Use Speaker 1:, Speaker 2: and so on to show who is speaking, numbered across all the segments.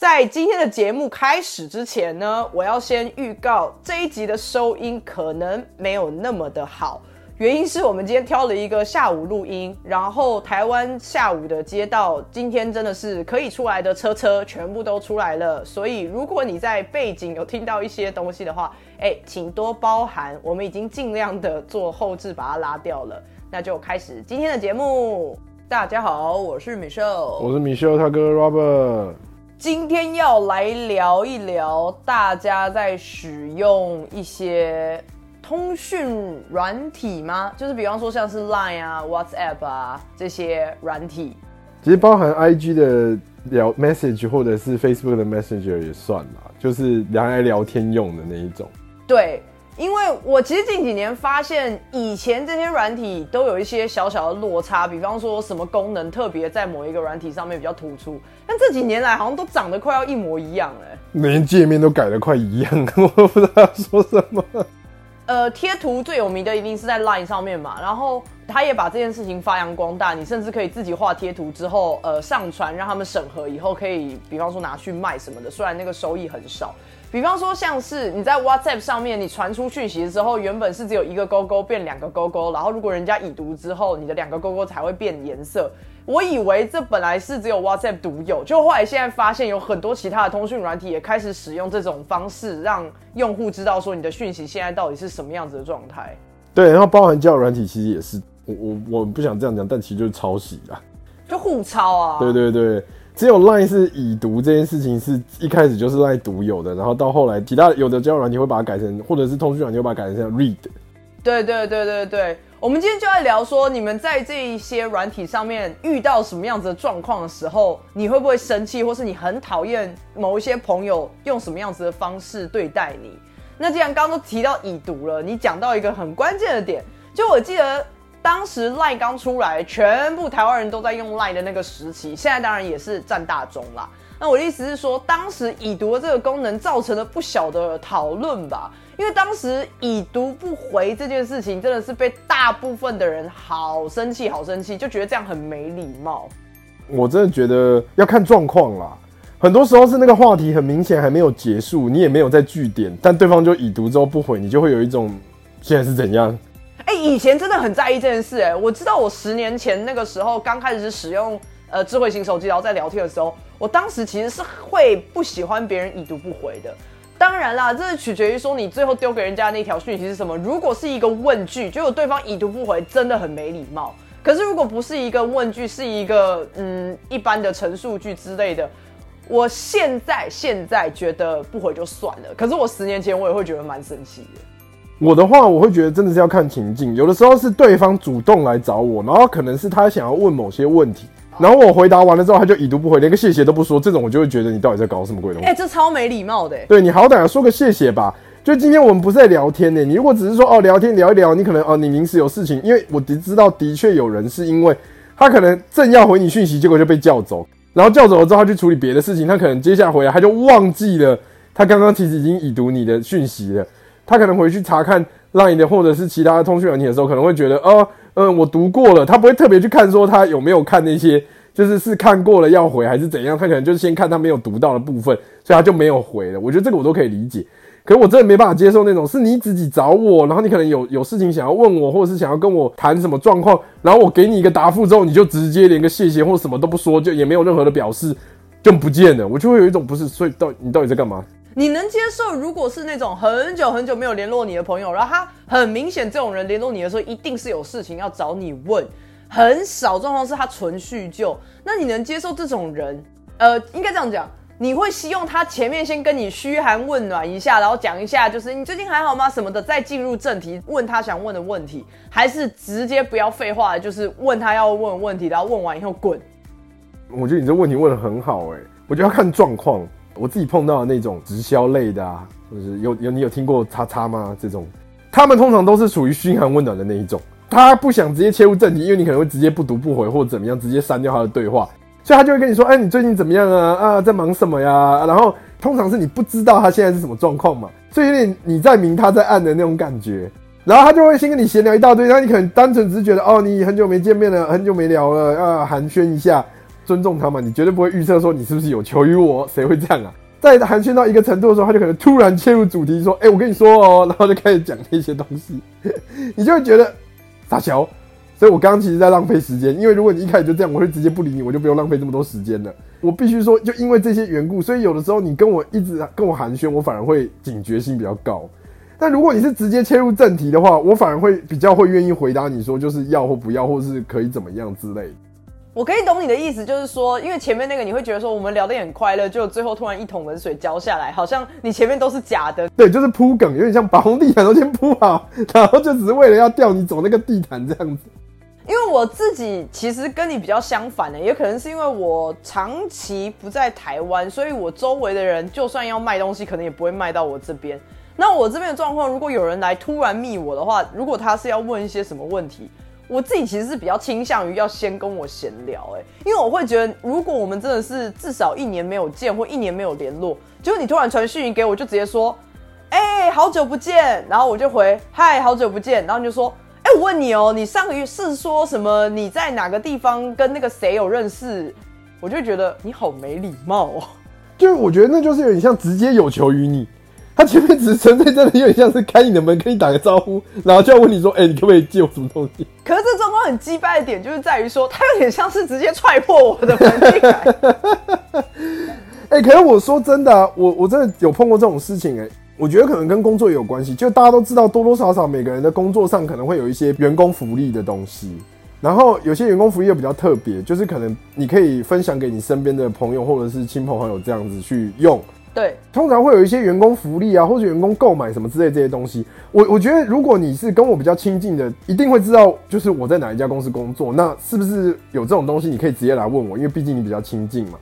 Speaker 1: 在今天的节目开始之前呢，我要先预告这一集的收音可能没有那么的好。原因是我们今天挑了一个下午录音，然后台湾下午的街道今天真的是可以出来的车车全部都出来了，所以如果你在背景有听到一些东西的话，哎，请多包涵，我们已经尽量的做后置把它拉掉了。那就开始今天的节目。大家好，我是 Michelle，
Speaker 2: 我是 Michelle 他哥 Robert。
Speaker 1: 今天要来聊一聊大家在使用一些。通讯软体吗？就是比方说像是 Line 啊、WhatsApp 啊这些软体，
Speaker 2: 其实包含 IG 的聊 Message 或者是 Facebook 的 Messenger 也算啦，就是拿来聊天用的那一种。
Speaker 1: 对，因为我其实近几年发现，以前这些软体都有一些小小的落差，比方说什么功能特别在某一个软体上面比较突出，但这几年来好像都长得快要一模一样哎，
Speaker 2: 连界面都改得快一样，我不知道说什么。
Speaker 1: 呃，贴图最有名的一定是在 Line 上面嘛，然后他也把这件事情发扬光大，你甚至可以自己画贴图之后，呃，上传让他们审核以后，可以比方说拿去卖什么的，虽然那个收益很少。比方说像是你在 WhatsApp 上面，你传出讯息之后，原本是只有一个勾勾变两个勾勾，然后如果人家已读之后，你的两个勾勾才会变颜色。我以为这本来是只有 WhatsApp 独有，就后来现在发现有很多其他的通讯软体也开始使用这种方式，让用户知道说你的讯息现在到底是什么样子的状态。
Speaker 2: 对，然后包含交友软体其实也是，我我我不想这样讲，但其实就是抄袭啊，
Speaker 1: 就互抄啊。
Speaker 2: 对对对，只有 Line 是已读这件事情是一开始就是 Line 独有的，然后到后来其他有的交友软件会把它改成，或者是通讯软件会把它改成像 Read。
Speaker 1: 对对对对对。我们今天就在聊说，你们在这一些软体上面遇到什么样子的状况的时候，你会不会生气，或是你很讨厌某一些朋友用什么样子的方式对待你？那既然刚刚都提到已读了，你讲到一个很关键的点，就我记得当时赖刚出来，全部台湾人都在用赖的那个时期，现在当然也是占大中啦。那我的意思是说，当时已读的这个功能造成了不小的讨论吧。因为当时已读不回这件事情，真的是被大部分的人好生气，好生气，就觉得这样很没礼貌。
Speaker 2: 我真的觉得要看状况啦，很多时候是那个话题很明显还没有结束，你也没有在据点，但对方就已读之后不回，你就会有一种现在是怎样？
Speaker 1: 哎，以前真的很在意这件事，哎，我知道我十年前那个时候刚开始使用呃智慧型手机，然后在聊天的时候，我当时其实是会不喜欢别人已读不回的。当然啦，这是取决于说你最后丢给人家那条讯息是什么。如果是一个问句，就有对方已读不回，真的很没礼貌。可是如果不是一个问句，是一个嗯一般的陈述句之类的，我现在现在觉得不回就算了。可是我十年前我也会觉得蛮生气的。
Speaker 2: 我的话，我会觉得真的是要看情境，有的时候是对方主动来找我，然后可能是他想要问某些问题。然后我回答完了之后，他就已读不回，连个谢谢都不说，这种我就会觉得你到底在搞什么鬼东西？
Speaker 1: 哎，这超没礼貌的。
Speaker 2: 对你好歹要说个谢谢吧。就今天我们不是在聊天呢，你如果只是说哦聊天聊一聊，你可能哦你临时有事情，因为我的知道的确有人是因为他可能正要回你讯息，结果就被叫走，然后叫走了之后他去处理别的事情，他可能接下来回来他就忘记了他刚刚其实已经已读你的讯息了，他可能回去查看 LINE 的或者是其他的通讯软件的时候，可能会觉得哦嗯我读过了，他不会特别去看说他有没有看那些。就是是看过了要回还是怎样？他可能就是先看他没有读到的部分，所以他就没有回了。我觉得这个我都可以理解，可是我真的没办法接受那种是你自己找我，然后你可能有有事情想要问我，或者是想要跟我谈什么状况，然后我给你一个答复之后，你就直接连个谢谢或什么都不说，就也没有任何的表示，就不见了。我就会有一种不是，所以到你到底在干嘛？
Speaker 1: 你能接受如果是那种很久很久没有联络你的朋友，然后他很明显这种人联络你的时候，一定是有事情要找你问。很少状况是他纯叙旧，那你能接受这种人？呃，应该这样讲，你会希望他前面先跟你嘘寒问暖一下，然后讲一下就是你最近还好吗什么的，再进入正题问他想问的问题，还是直接不要废话，就是问他要问问题，然后问完以后滚？
Speaker 2: 我觉得你这问题问的很好，哎，我觉得要看状况。我自己碰到的那种直销类的啊，就是有有你有听过叉叉吗？这种，他们通常都是属于嘘寒问暖的那一种。他不想直接切入正题，因为你可能会直接不读不回或者怎么样，直接删掉他的对话，所以他就会跟你说：“哎，你最近怎么样啊？啊，在忙什么呀？”然后通常是你不知道他现在是什么状况嘛，所以有点你在明他在暗的那种感觉。然后他就会先跟你闲聊一大堆，然后你可能单纯只是觉得：“哦，你很久没见面了，很久没聊了，啊，寒暄一下。”尊重他嘛，你绝对不会预测说你是不是有求于我，谁会这样啊？在寒暄到一个程度的时候，他就可能突然切入主题说：“哎、我跟你说哦。”然后就开始讲那些东西，你就会觉得傻小。所以我刚刚其实在浪费时间，因为如果你一开始就这样，我会直接不理你，我就不用浪费这么多时间了。我必须说，就因为这些缘故，所以有的时候你跟我一直跟我寒暄，我反而会警觉性比较高。但如果你是直接切入正题的话，我反而会比较会愿意回答你说就是要或不要，或是可以怎么样之类的。
Speaker 1: 我可以懂你的意思，就是说，因为前面那个你会觉得说我们聊得很快乐，就最后突然一桶冷水浇下来，好像你前面都是假的。
Speaker 2: 对，就是铺梗，有点像把红地毯都先铺好，然后就只是为了要吊你走那个地毯这样子。
Speaker 1: 因为我自己其实跟你比较相反的，也可能是因为我长期不在台湾，所以我周围的人就算要卖东西，可能也不会卖到我这边。那我这边的状况，如果有人来突然密我的话，如果他是要问一些什么问题，我自己其实是比较倾向于要先跟我闲聊，哎，因为我会觉得，如果我们真的是至少一年没有见或一年没有联络，结果你突然传讯息给我，就直接说，哎、好久不见，然后我就回，嗨，好久不见，然后你就说。哎、我问你哦，你上个月是说什么？你在哪个地方跟那个谁有认识？我就觉得你好没礼貌哦。
Speaker 2: 就是我觉得那就是有点像直接有求于你，他前面只是纯粹真的有点像是开你的门跟你打个招呼，然后就要问你说，哎、你可不可以借我什么东西？
Speaker 1: 可是这状况很鸡掰的点，就是在于说，他有点像是直接踹破我的门进来。
Speaker 2: 哎、可是我说真的、啊，我我真的有碰过这种事情、哎，我觉得可能跟工作也有关系，就大家都知道，多多少少每个人的工作上可能会有一些员工福利的东西。然后有些员工福利又比较特别，就是可能你可以分享给你身边的朋友或者是亲朋好友这样子去用。
Speaker 1: 对，
Speaker 2: 通常会有一些员工福利啊，或者员工购买什么之类这些东西。我我觉得，如果你是跟我比较亲近的，一定会知道，就是我在哪一家公司工作，那是不是有这种东西，你可以直接来问我，因为毕竟你比较亲近嘛。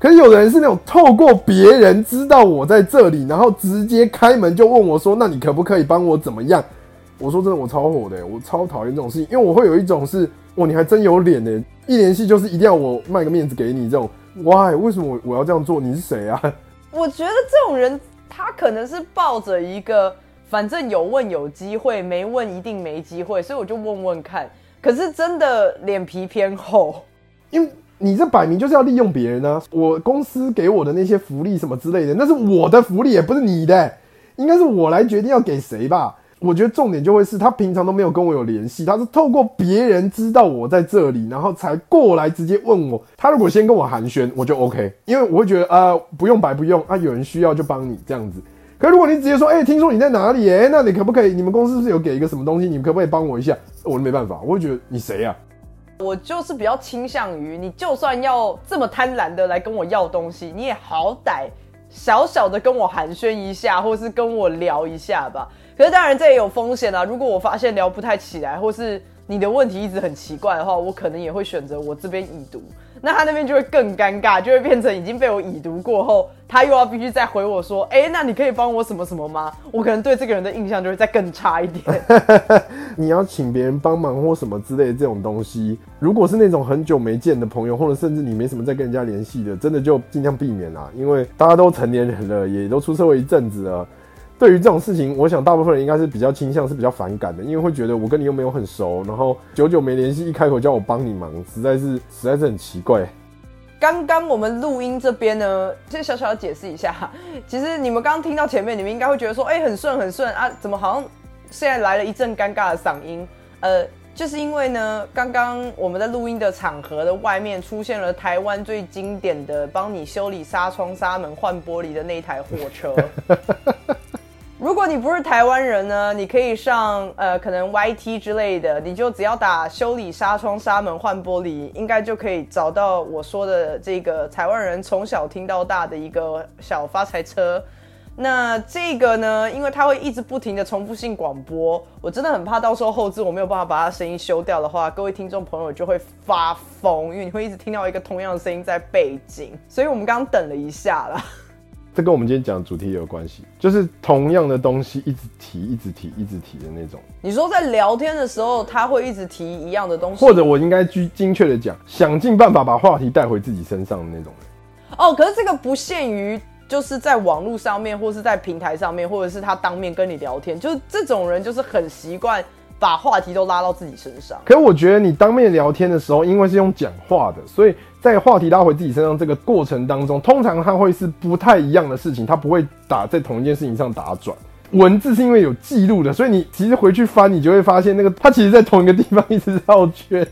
Speaker 2: 可是有的人是那种透过别人知道我在这里，然后直接开门就问我说：“那你可不可以帮我怎么样？”我说真的，我超火的，我超讨厌这种事情，因为我会有一种是，哇，你还真有脸呢，一联系就是一定要我卖个面子给你这种，why？为什么我要这样做？你是谁啊？
Speaker 1: 我觉得这种人他可能是抱着一个反正有问有机会，没问一定没机会，所以我就问问看。可是真的脸皮偏厚，
Speaker 2: 因为你这摆明就是要利用别人啊！我公司给我的那些福利什么之类的，那是我的福利，也不是你的，应该是我来决定要给谁吧。我觉得重点就会是他平常都没有跟我有联系，他是透过别人知道我在这里，然后才过来直接问我。他如果先跟我寒暄，我就 OK，因为我会觉得啊、不用白不用啊，有人需要就帮你这样子。可如果你直接说，哎、听说你在哪里？哎、那你可不可以？你们公司是不是有给一个什么东西？你们可不可以帮我一下？我就没办法，我会觉得你谁啊？
Speaker 1: 我就是比较倾向于你，就算要这么贪婪的来跟我要东西，你也好歹小小的跟我寒暄一下，或是跟我聊一下吧。可是当然这也有风险啊，如果我发现聊不太起来，或是你的问题一直很奇怪的话，我可能也会选择我这边已读，那他那边就会更尴尬，就会变成已经被我已读过后，他又要必须再回我说，哎、那你可以帮我什么什么吗？我可能对这个人的印象就会再更差一点。
Speaker 2: 你要请别人帮忙或什么之类的这种东西，如果是那种很久没见的朋友，或者甚至你没什么在跟人家联系的，真的就尽量避免啦。因为大家都成年人了，也都出社会一阵子了。对于这种事情，我想大部分人应该是比较倾向是比较反感的，因为会觉得我跟你又没有很熟，然后久久没联系，一开口叫我帮你忙，实在是实在是很奇怪。
Speaker 1: 刚刚我们录音这边呢，先小小的解释一下，其实你们刚刚听到前面，你们应该会觉得说，哎、很顺很顺啊，怎么好像现在来了一阵尴尬的嗓音？呃，就是因为呢，刚刚我们在录音的场合的外面出现了台湾最经典的帮你修理纱窗、纱门、换玻璃的那一台货车。如果你不是台湾人呢，你可以上呃可能 YT 之类的，你就只要打修理纱窗、纱门、换玻璃，应该就可以找到我说的这个台湾人从小听到大的一个小发财车。那这个呢，因为它会一直不停的重复性广播，我真的很怕到时候后置我没有办法把它声音修掉的话，各位听众朋友就会发疯，因为你会一直听到一个同样的声音在背景。所以我们刚等了一下啦。
Speaker 2: 这跟我们今天讲的主题也有关系，就是同样的东西一直提、一直提、一直提的那种。
Speaker 1: 你说在聊天的时候，他会一直提一样的东西，
Speaker 2: 或者我应该精精确的讲，想尽办法把话题带回自己身上的那种人。
Speaker 1: 哦，可是这个不限于就是在网络上面，或是在平台上面，或者是他当面跟你聊天，就是这种人就是很习惯把话题都拉到自己身上。
Speaker 2: 可我觉得你当面聊天的时候，因为是用讲话的，所以在话题拉回自己身上这个过程当中，通常它会是不太一样的事情，它不会打在同一件事情上打转。文字是因为有记录的，所以你其实回去翻，你就会发现那个它其实在同一个地方一直绕圈。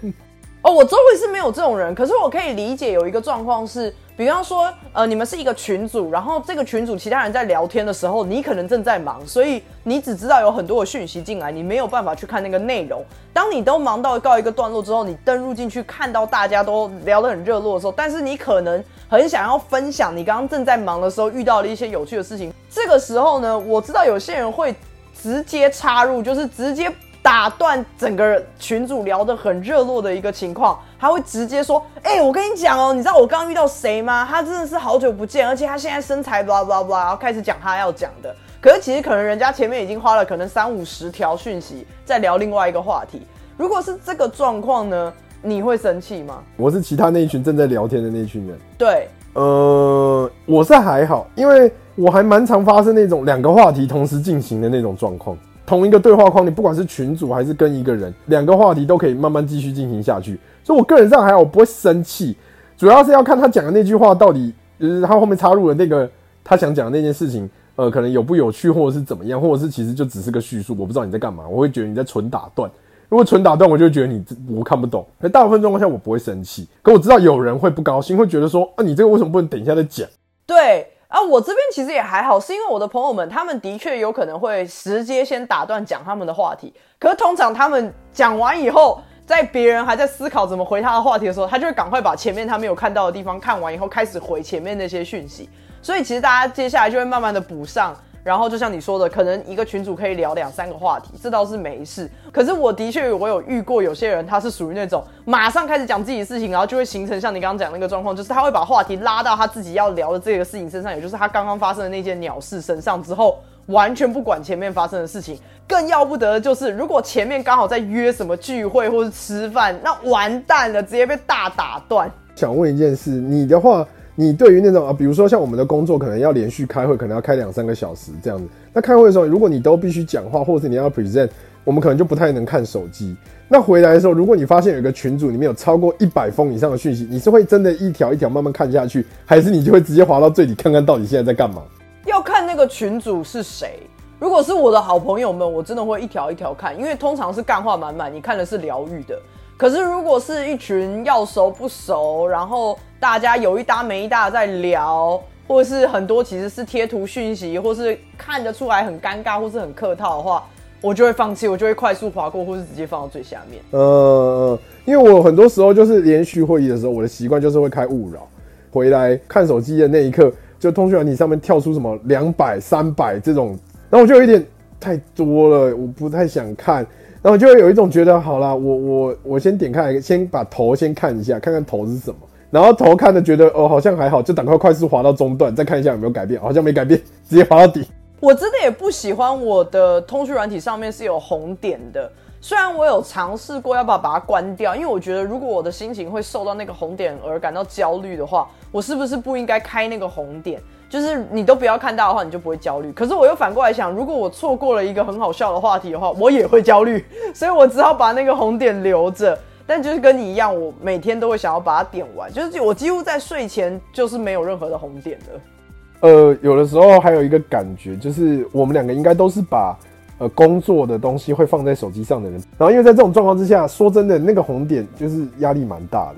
Speaker 1: 哦，我周围是没有这种人，可是我可以理解有一个状况是，比方说，呃，你们是一个群组，然后这个群组其他人在聊天的时候，你可能正在忙，所以你只知道有很多的讯息进来，你没有办法去看那个内容。当你都忙到告一个段落之后，你登入进去看到大家都聊得很热络的时候，但是你可能很想要分享你刚刚正在忙的时候遇到的一些有趣的事情。这个时候呢，我知道有些人会直接插入，就是直接。打断整个群主聊得很热络的一个情况，他会直接说：“哎，我跟你讲哦，你知道我刚刚遇到谁吗？他真的是好久不见，而且他现在身材 blah blah blah，然后开始讲他要讲的。可是其实可能人家前面已经花了可能三五十条讯息在聊另外一个话题。如果是这个状况呢，你会生气吗？
Speaker 2: 我是其他那一群正在聊天的那群人。
Speaker 1: 对，
Speaker 2: 呃，我是还好，因为我还蛮常发生那种两个话题同时进行的那种状况。同一个对话框，你不管是群主还是跟一个人，两个话题都可以慢慢继续进行下去。所以我个人上还好，我不会生气，主要是要看他讲的那句话到底，就是他后面插入的那个他想讲的那件事情，呃，可能有不有趣，或者是怎么样，或者是其实就只是个叙述，我不知道你在干嘛，我会觉得你在纯打断。如果纯打断，我就觉得你我看不懂。那大部分状况下我不会生气，可我知道有人会不高兴，会觉得说啊，你这个为什么不能等一下再讲？
Speaker 1: 对。啊，我这边其实也还好，是因为我的朋友们，他们的确有可能会直接先打断讲他们的话题。可是通常他们讲完以后，在别人还在思考怎么回他的话题的时候，他就会赶快把前面他没有看到的地方看完以后，开始回前面那些讯息。所以其实大家接下来就会慢慢的补上。然后就像你说的，可能一个群主可以聊两三个话题，这倒是没事。可是我的确我有遇过有些人，他是属于那种马上开始讲自己的事情，然后就会形成像你刚刚讲那个状况，就是他会把话题拉到他自己要聊的这个事情身上，也就是他刚刚发生的那件鸟事身上之后，完全不管前面发生的事情。更要不得的就是，如果前面刚好在约什么聚会或是吃饭，那完蛋了，直接被大打断。
Speaker 2: 想问一件事，你的话。你对于那种啊，比如说像我们的工作，可能要连续开会，可能要开两三个小时这样子。那开会的时候，如果你都必须讲话，或者是你要 present，我们可能就不太能看手机。那回来的时候，如果你发现有一个群组里面有超过一百封以上的讯息，你是会真的一条一条慢慢看下去，还是你就会直接滑到最底看看到底现在在干嘛？
Speaker 1: 要看那个群主是谁。如果是我的好朋友们，我真的会一条一条看，因为通常是干话满满，你看的是疗愈的。可是，如果是一群要熟不熟，然后大家有一搭没一搭在聊，或是很多其实是贴图讯息，或是看得出来很尴尬，或是很客套的话，我就会放弃，我就会快速划过，或是直接放到最下面。
Speaker 2: 呃，因为我很多时候就是连续会议的时候，我的习惯就是会开勿扰，回来看手机的那一刻，就通讯软体上面跳出什么两百、三百这种，然后我就有一点太多了，我不太想看。然后就会有一种觉得，好啦，我我我先点开，先把头先看一下，看看头是什么。然后头看的觉得哦，好像还好，就赶快快速滑到中段，再看一下有没有改变，好像没改变，直接滑到底。
Speaker 1: 我真的也不喜欢我的通讯软体上面是有红点的，虽然我有尝试过要不要把它关掉，因为我觉得如果我的心情会受到那个红点而感到焦虑的话，我是不是不应该开那个红点？就是你都不要看到的话，你就不会焦虑。可是我又反过来想，如果我错过了一个很好笑的话题的话，我也会焦虑。所以我只好把那个红点留着。但就是跟你一样，我每天都会想要把它点完。就是我几乎在睡前就是没有任何的红点的。
Speaker 2: 呃，有的时候还有一个感觉，就是我们两个应该都是把呃工作的东西会放在手机上的人。然后因为在这种状况之下，说真的，那个红点就是压力蛮大的，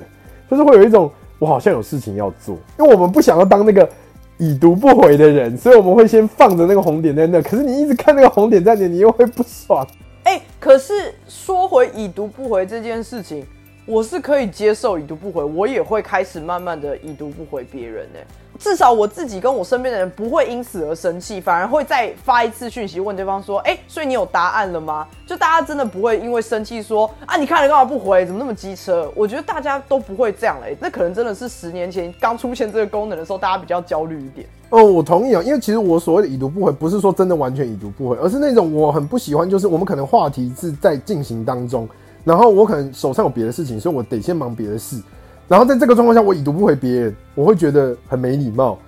Speaker 2: 就是会有一种我好像有事情要做，因为我们不想要当那个。已读不回的人，所以我们会先放着那个红点在那。可是你一直看那个红点在那，你又会不爽。
Speaker 1: 哎，可是说回已读不回这件事情，我是可以接受已读不回，我也会开始慢慢的已读不回别人呢。至少我自己跟我身边的人不会因此而生气，反而会再发一次讯息问对方说：“哎，所以你有答案了吗？”就大家真的不会因为生气说：“啊，你看了干嘛不回？怎么那么机车？”我觉得大家都不会这样嘞。那可能真的是十年前刚出现这个功能的时候，大家比较焦虑一点。
Speaker 2: 哦，我同意啊，因为其实我所谓的已读不回，不是说真的完全已读不回，而是那种我很不喜欢，就是我们可能话题是在进行当中，然后我可能手上有别的事情，所以我得先忙别的事。然后在这个状况下，我已读不回别人，我会觉得很没礼貌。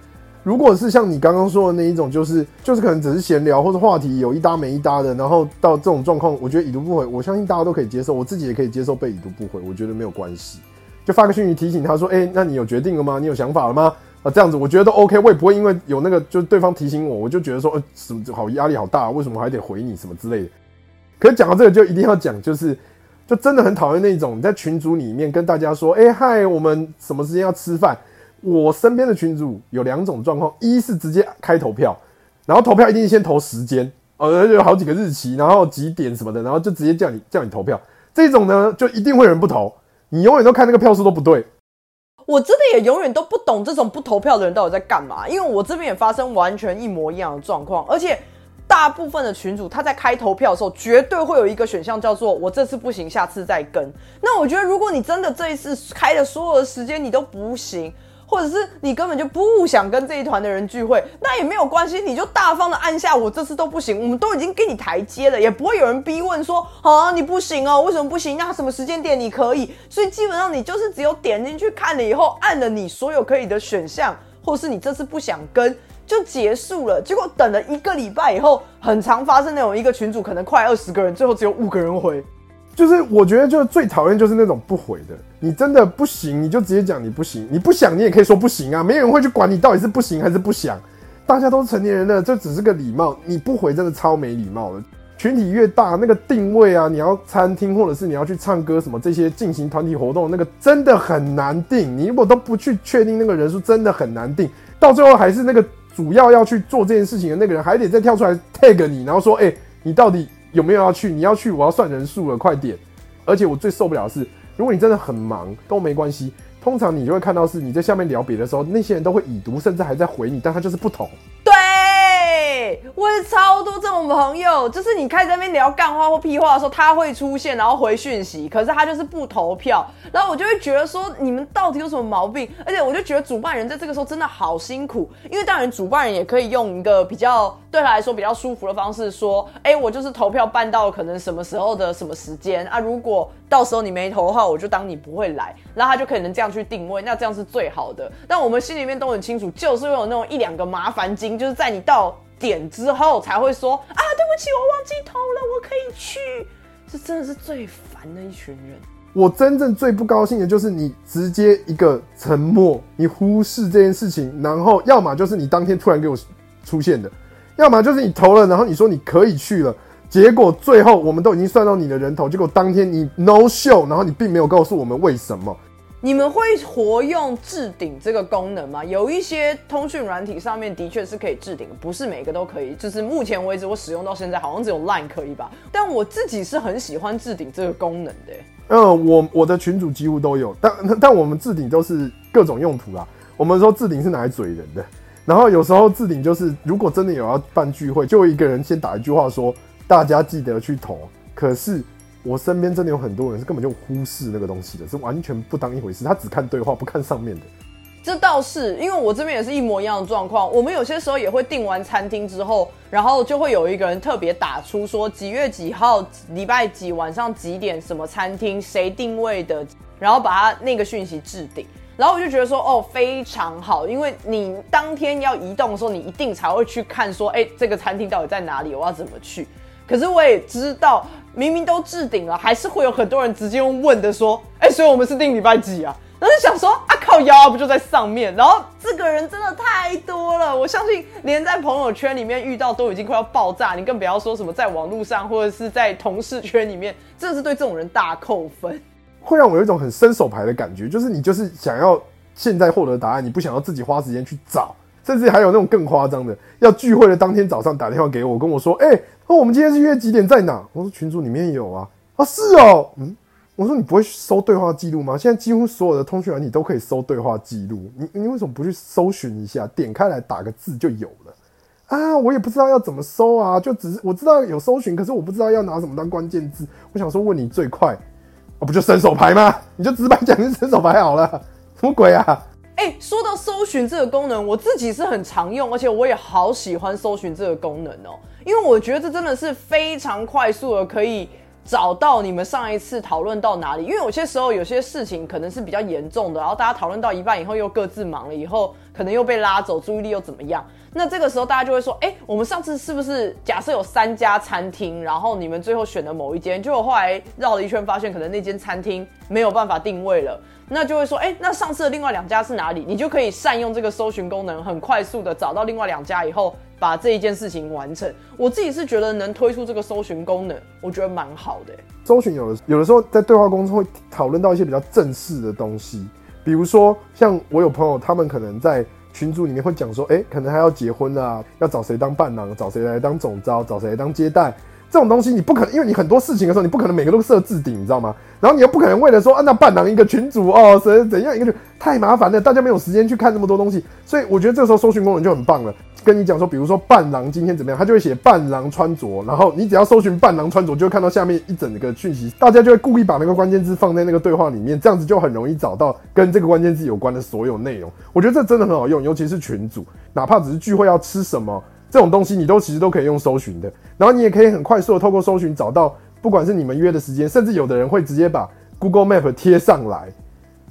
Speaker 2: 如果是像你刚刚说的那一种，就是就是可能只是闲聊或者话题有一搭没一搭的，然后到这种状况，我觉得已读不回，我相信大家都可以接受，我自己也可以接受被已读不回，我觉得没有关系，就发个讯息提醒他说，哎、那你有决定了吗？你有想法了吗？啊，这样子我觉得都 OK，我也不会因为有那个就对方提醒我，我就觉得说，呃，什么好压力好大，为什么还得回你什么之类的。可讲到这个就一定要讲，就是就真的很讨厌那种你在群组里面跟大家说，哎、嗨，我们什么时间要吃饭？我身边的群主有两种状况，一是直接开投票，然后投票一定先投时间，呃，有好几个日期，然后几点什么的，然后就直接叫你叫你投票。这种呢，就一定会有人不投，你永远都看那个票数都不对。
Speaker 1: 我真的也永远都不懂这种不投票的人到底在干嘛，因为我这边也发生完全一模一样的状况，而且大部分的群主他在开投票的时候，绝对会有一个选项叫做“我这次不行，下次再跟”。那我觉得，如果你真的这一次开的所有的时间你都不行，或者是你根本就不想跟这一团的人聚会，那也没有关系，你就大方的按下我这次都不行，我们都已经给你台阶了，也不会有人逼问说啊你不行哦，为什么不行？那什么时间点你可以？所以基本上你就是只有点进去看了以后，按了你所有可以的选项，或是你这次不想跟。就结束了，结果等了一个礼拜以后，很常发生那种一个群组可能快二十个人，最后只有五个人回。
Speaker 2: 就是我觉得，就是最讨厌就是那种不回的。你真的不行，你就直接讲你不行。你不想，你也可以说不行啊，没人会去管你到底是不行还是不想。大家都成年人了，这只是个礼貌。你不回真的超没礼貌的。群体越大，那个定位啊，你要餐厅或者是你要去唱歌什么这些进行团体活动，那个真的很难定。你如果都不去确定那个人数，真的很难定。到最后还是那个主要要去做这件事情的那个人，还得再跳出来 tag 你，然后说，哎、你到底有没有要去？你要去，我要算人数了，快点！而且我最受不了的是，如果你真的很忙都没关系，通常你就会看到是你在下面聊别的时候，那些人都会已读，甚至还在回你，但他就是不同。
Speaker 1: 对，哎我有超多这种朋友，就是你开始在那边聊干话或屁话的时候，他会出现，然后回讯息，可是他就是不投票，然后我就会觉得说，你们到底有什么毛病？而且我就觉得主办人在这个时候真的好辛苦，因为当然主办人也可以用一个比较对他来说比较舒服的方式说，哎，我就是投票办到可能什么时候的什么时间。啊，如果到时候你没投的话，我就当你不会来，然后他就可能这样去定位，那这样是最好的。但我们心里面都很清楚，就是会有那种一两个麻烦精，就是在你到点之后才会说啊，对不起，我忘记投了，我可以去。这真的是最烦的一群人。
Speaker 2: 我真正最不高兴的就是你直接一个沉默，你忽视这件事情，然后要么就是你当天突然给我出现的，要么就是你投了，然后你说你可以去了，结果最后我们都已经算到你的人头，结果当天你 no show，然后你并没有告诉我们为什么。
Speaker 1: 你们会活用置顶这个功能吗？有一些通讯软体上面的确是可以置顶，不是每个都可以。就是目前为止我使用到现在，好像只有 Line 可以吧。但我自己是很喜欢置顶这个功能的。
Speaker 2: 嗯，我我的群主几乎都有，但但我们置顶都是各种用途啦。我们说置顶是拿来嘴人的，然后有时候置顶就是如果真的有要办聚会，就一个人先打一句话说大家记得去投。可是我身边真的有很多人是根本就忽视那个东西的，是完全不当一回事，他只看对话不看上面的。
Speaker 1: 这倒是，因为我这边也是一模一样的状况。我们有些时候也会订完餐厅之后，然后就会有一个人特别打出说几月几号、礼拜几晚上几点什么餐厅谁定位的，然后把他那个讯息置顶。然后我就觉得说，哦，非常好，因为你当天要移动的时候，你一定才会去看说，哎，这个餐厅到底在哪里，我要怎么去。可是我也知道，明明都置顶了，还是会有很多人直接用问的说，哎，所以我们是定礼拜几啊？然后想说啊靠腰啊，不就在上面？然后这个人真的太多了，我相信连在朋友圈里面遇到都已经快要爆炸，你更不要说什么在网络上或者是在同事圈里面，真的是对这种人大扣分。
Speaker 2: 会让我有一种很伸手牌的感觉，就是你就是想要现在获得答案，你不想要自己花时间去找，甚至还有那种更夸张的，要聚会的当天早上打电话给我，跟我说，哎、那我们今天是约几点在哪？我说群主里面有啊，啊是哦，嗯，我说你不会搜对话记录吗？现在几乎所有的通讯软体都可以搜对话记录，你你为什么不去搜寻一下，点开来打个字就有了？啊，我也不知道要怎么搜啊，就只是我知道有搜寻，可是我不知道要拿什么当关键字。我想说问你最快，哦，不就伸手牌吗？你就直白讲是伸手牌好了，什么鬼啊？
Speaker 1: 哎、说到搜寻这个功能，我自己是很常用，而且我也好喜欢搜寻这个功能哦，因为我觉得这真的是非常快速的可以找到你们上一次讨论到哪里？因为有些时候有些事情可能是比较严重的，然后大家讨论到一半以后又各自忙了，以后可能又被拉走，注意力又怎么样？那这个时候大家就会说，哎，我们上次是不是假设有三家餐厅，然后你们最后选了某一间，就后来绕了一圈发现可能那间餐厅没有办法定位了，那就会说，哎，那上次的另外两家是哪里？你就可以善用这个搜寻功能，很快速的找到另外两家以后。把这一件事情完成，我自己是觉得能推出这个搜寻功能，我觉得蛮好的。
Speaker 2: 搜寻有的有的时候在对话中会讨论到一些比较正式的东西，比如说像我有朋友，他们可能在群组里面会讲说，哎，可能还要结婚啊，要找谁当伴郎，找谁来当总招，找谁来当接待。这种东西你不可能，因为你很多事情的时候，你不可能每个都设置顶，你知道吗？然后你又不可能为了说啊，那伴郎一个群主哦，怎怎样一个就太麻烦了，大家没有时间去看那么多东西，所以我觉得这时候搜寻功能就很棒了。跟你讲说，比如说伴郎今天怎么样，他就会写伴郎穿着，然后你只要搜寻伴郎穿着，就会看到下面一整个讯息，大家就会故意把那个关键字放在那个对话里面，这样子就很容易找到跟这个关键字有关的所有内容。我觉得这真的很好用，尤其是群主，哪怕只是聚会要吃什么。这种东西你都其实都可以用搜寻的，然后你也可以很快速的透过搜寻找到，不管是你们约的时间，甚至有的人会直接把 Google Map 贴上来，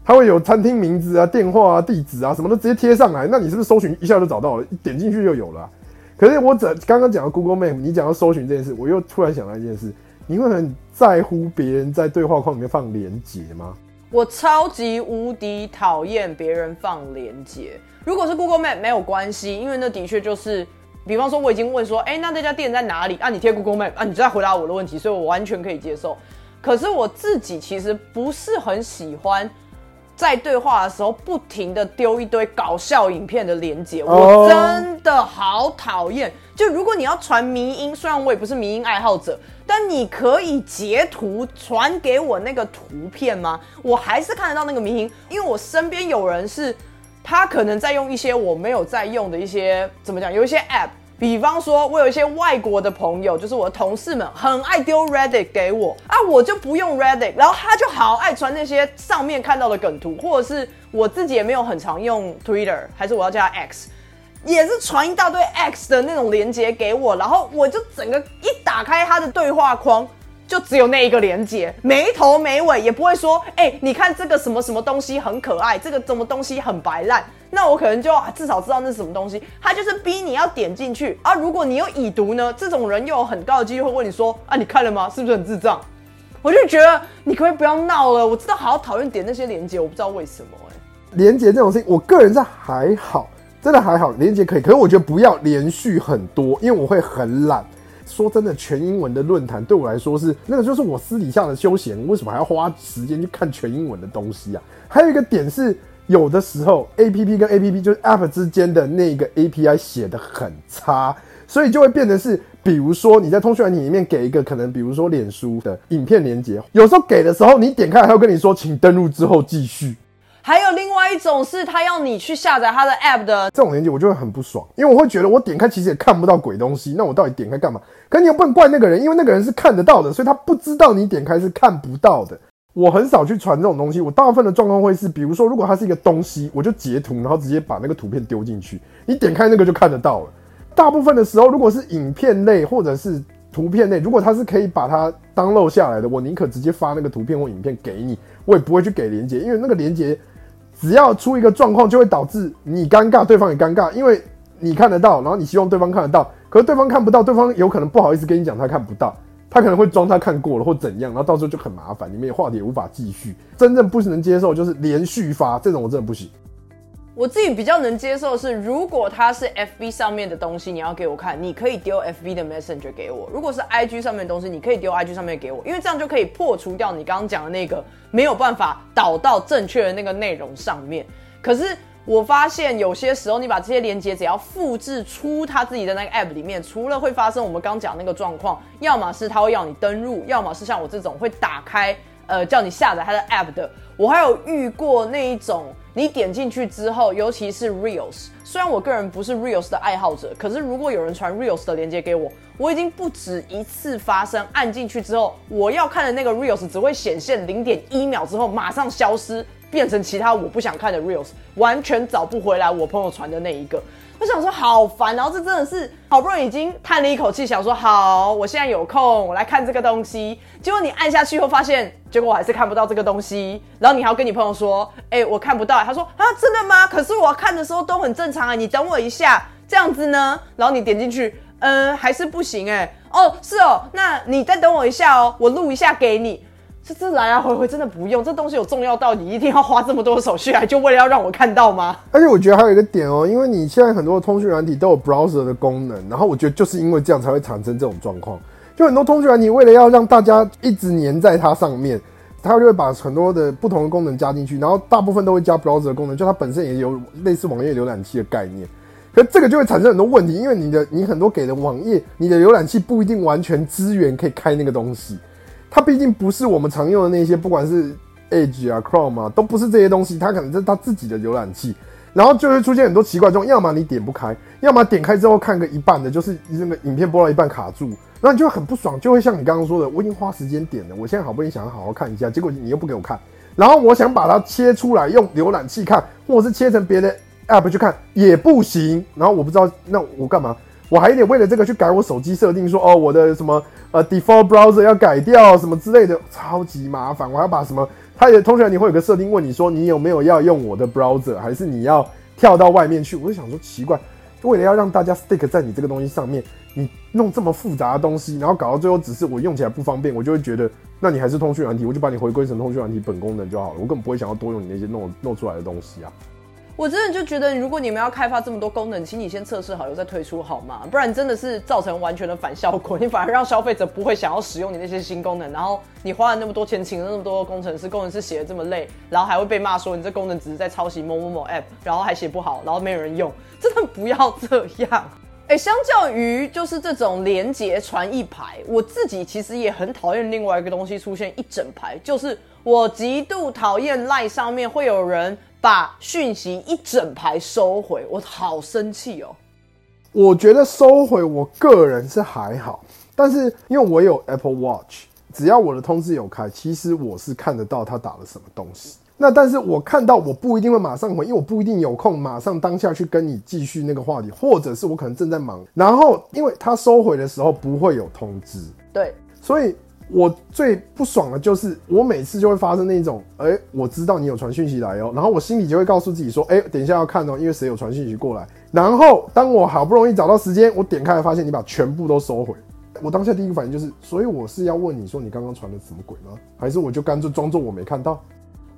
Speaker 2: 它会有餐厅名字啊、电话啊、地址啊，什么都直接贴上来，那你是不是搜寻一下就找到了？点进去就有了。可是我只刚刚讲到 Google Map，你讲到搜寻这件事，我又突然想到一件事，你会很在乎别人在对话框里面放连接吗？
Speaker 1: 我超级无敌讨厌别人放连接。如果是 Google Map 没有关系，因为那的确就是。比方说，我已经问说，哎，那这家店在哪里？啊，你贴 Google Map 啊，你在回答我的问题，所以我完全可以接受。可是我自己其实不是很喜欢在对话的时候不停的丢一堆搞笑影片的连接，我真的好讨厌。就如果你要传迷音，虽然我也不是迷音爱好者，但你可以截图传给我那个图片吗？我还是看得到那个迷音，因为我身边有人是。他可能在用一些我没有在用的一些怎么讲？有一些 app，比方说，我有一些外国的朋友，就是我的同事们，很爱丢 Reddit 给我啊，我就不用 Reddit，然后他就好爱传那些上面看到的梗图，或者是我自己也没有很常用 Twitter，还是我要叫他 X，也是传一大堆 X 的那种连接给我，然后我就整个一打开他的对话框。就只有那一个连接，没头没尾，也不会说，哎，你看这个什么什么东西很可爱，这个什么东西很白烂，那我可能就至少知道那是什么东西。他就是逼你要点进去啊！如果你有已读呢，这种人又有很高的几率会问你说，啊，你看了吗？是不是很智障？我就觉得你可不可以不要闹了，我知道好讨厌点那些连接，我不知道为什么哎。
Speaker 2: 连接这种事情，我个人在还好，真的还好，连接可以，可是我觉得不要连续很多，因为我会很懒。说真的，全英文的论坛对我来说是那个，就是我私底下的休闲。为什么还要花时间去看全英文的东西啊？还有一个点是，有的时候 A P P 跟 A P P 就是 App 之间的那个 A P I 写的很差，所以就会变成是，比如说你在通讯软体里面给一个可能，比如说脸书的影片连接，有时候给的时候你点开，还要跟你说，请登录之后继续。
Speaker 1: 还有另外一种是，他要你去下载他的 app 的
Speaker 2: 这种连接，我就会很不爽，因为我会觉得我点开其实也看不到鬼东西，那我到底点开干嘛？可你又不能怪那个人，因为那个人是看得到的，所以他不知道你点开是看不到的。我很少去传这种东西，我大部分的状况会是，比如说如果它是一个东西，我就截图，然后直接把那个图片丢进去，你点开那个就看得到了。大部分的时候，如果是影片类或者是图片类，如果它是可以把它 download 下来的，我宁可直接发那个图片或影片给你，我也不会去给连接，因为那个连接。只要出一个状况，就会导致你尴尬，对方也尴尬，因为你看得到，然后你希望对方看得到，可是对方看不到，对方有可能不好意思跟你讲他看不到，他可能会装他看过了或怎样，然后到时候就很麻烦，你们也话题也无法继续。真正不能接受就是连续发这种，我真的不行。
Speaker 1: 我自己比较能接受是，如果它是 FB 上面的东西，你要给我看，你可以丢 FB 的 Messenger 给我；如果是 IG 上面的东西，你可以丢 IG 上面给我，因为这样就可以破除掉你刚刚讲的那个没有办法导到正确的那个内容上面。可是我发现有些时候，你把这些连接只要复制出他自己的那个 App 里面，除了会发生我们刚讲那个状况，要么是他会要你登录，要么是像我这种会打开。呃，叫你下载他的 app 的，我还有遇过那一种，你点进去之后，尤其是 reels，虽然我个人不是 reels 的爱好者，可是如果有人传 reels 的链接给我，我已经不止一次发生，按进去之后，我要看的那个 reels 只会显现零点一秒之后马上消失，变成其他我不想看的 reels，完全找不回来我朋友传的那一个。我想说好烦，然后这真的是好不容易已经叹了一口气，想说好，我现在有空，我来看这个东西。结果你按下去后发现，结果我还是看不到这个东西。然后你还要跟你朋友说，哎，我看不到。他说啊，真的吗？可是我看的时候都很正常啊，你等我一下，这样子呢？然后你点进去，嗯，还是不行哎。哦，是哦，那你再等我一下哦，我录一下给你。这这来来回回真的不用，这东西有重要到你一定要花这么多手续来，就为了要让我看到吗？
Speaker 2: 而且我觉得还有一个点哦，因为你现在很多通讯软体都有 browser 的功能，然后我觉得就是因为这样才会产生这种状况。就很多通讯软体为了要让大家一直黏在它上面，它就会把很多的不同的功能加进去，然后大部分都会加 browser 的功能，就它本身也有类似网页浏览器的概念。可这个就会产生很多问题，因为你的你很多给的网页，你的浏览器不一定完全支援可以开那个东西。它毕竟不是我们常用的那些，不管是 Edge 啊、Chrome 啊，都不是这些东西。它可能是它自己的浏览器，然后就会出现很多奇怪状况。要么你点不开，要么点开之后看个一半的，就是那个影片播到一半卡住，然后你就很不爽，就会像你刚刚说的，我已经花时间点了，我现在好不容易想要好好看一下，结果你又不给我看，然后我想把它切出来用浏览器看，或者是切成别的 App 去看也不行。然后我不知道那我干嘛？我还得为了这个去改我手机设定，说哦我的什么。呃，default browser 要改掉什么之类的，超级麻烦。我要把什么？它也通常你会有个设定，问你说你有没有要用我的 browser，还是你要跳到外面去？我就想说奇怪，为了要让大家 stick 在你这个东西上面，你弄这么复杂的东西，然后搞到最后只是我用起来不方便，我就会觉得，那你还是通讯软体，我就把你回归成通讯软体本功能就好了。我根本不会想要多用你那些弄弄出来的东西啊。
Speaker 1: 我真的就觉得，如果你们要开发这么多功能，请你先测试好，又再推出好吗？不然真的是造成完全的反效果，你反而让消费者不会想要使用你那些新功能，然后你花了那么多钱，请了那么多工程师，工程师写的这么累，然后还会被骂说你这功能只是在抄袭某某某 app，然后还写不好，然后没有人用，真的不要这样。哎，相较于就是这种连接传一排，我自己其实也很讨厌另外一个东西出现一整排，就是我极度讨厌 line 上面会有人。把讯息一整排收回，我好生气哦。
Speaker 2: 我觉得收回，我个人是还好，但是因为我有 Apple Watch，只要我的通知有开，其实我是看得到他打了什么东西。那但是我看到，我不一定会马上回，因为我不一定有空马上当下去跟你继续那个话题，或者是我可能正在忙。然后，因为他收回的时候不会有通知，
Speaker 1: 对，
Speaker 2: 所以。我最不爽的就是，我每次就会发生那种，哎，我知道你有传讯息来哦，然后我心里就会告诉自己说，哎，等一下要看哦，因为谁有传讯息过来。然后当我好不容易找到时间，我点开发现你把全部都收回，我当下第一个反应就是，所以我是要问你说你刚刚传的什么鬼吗？还是我就干脆装作我没看到？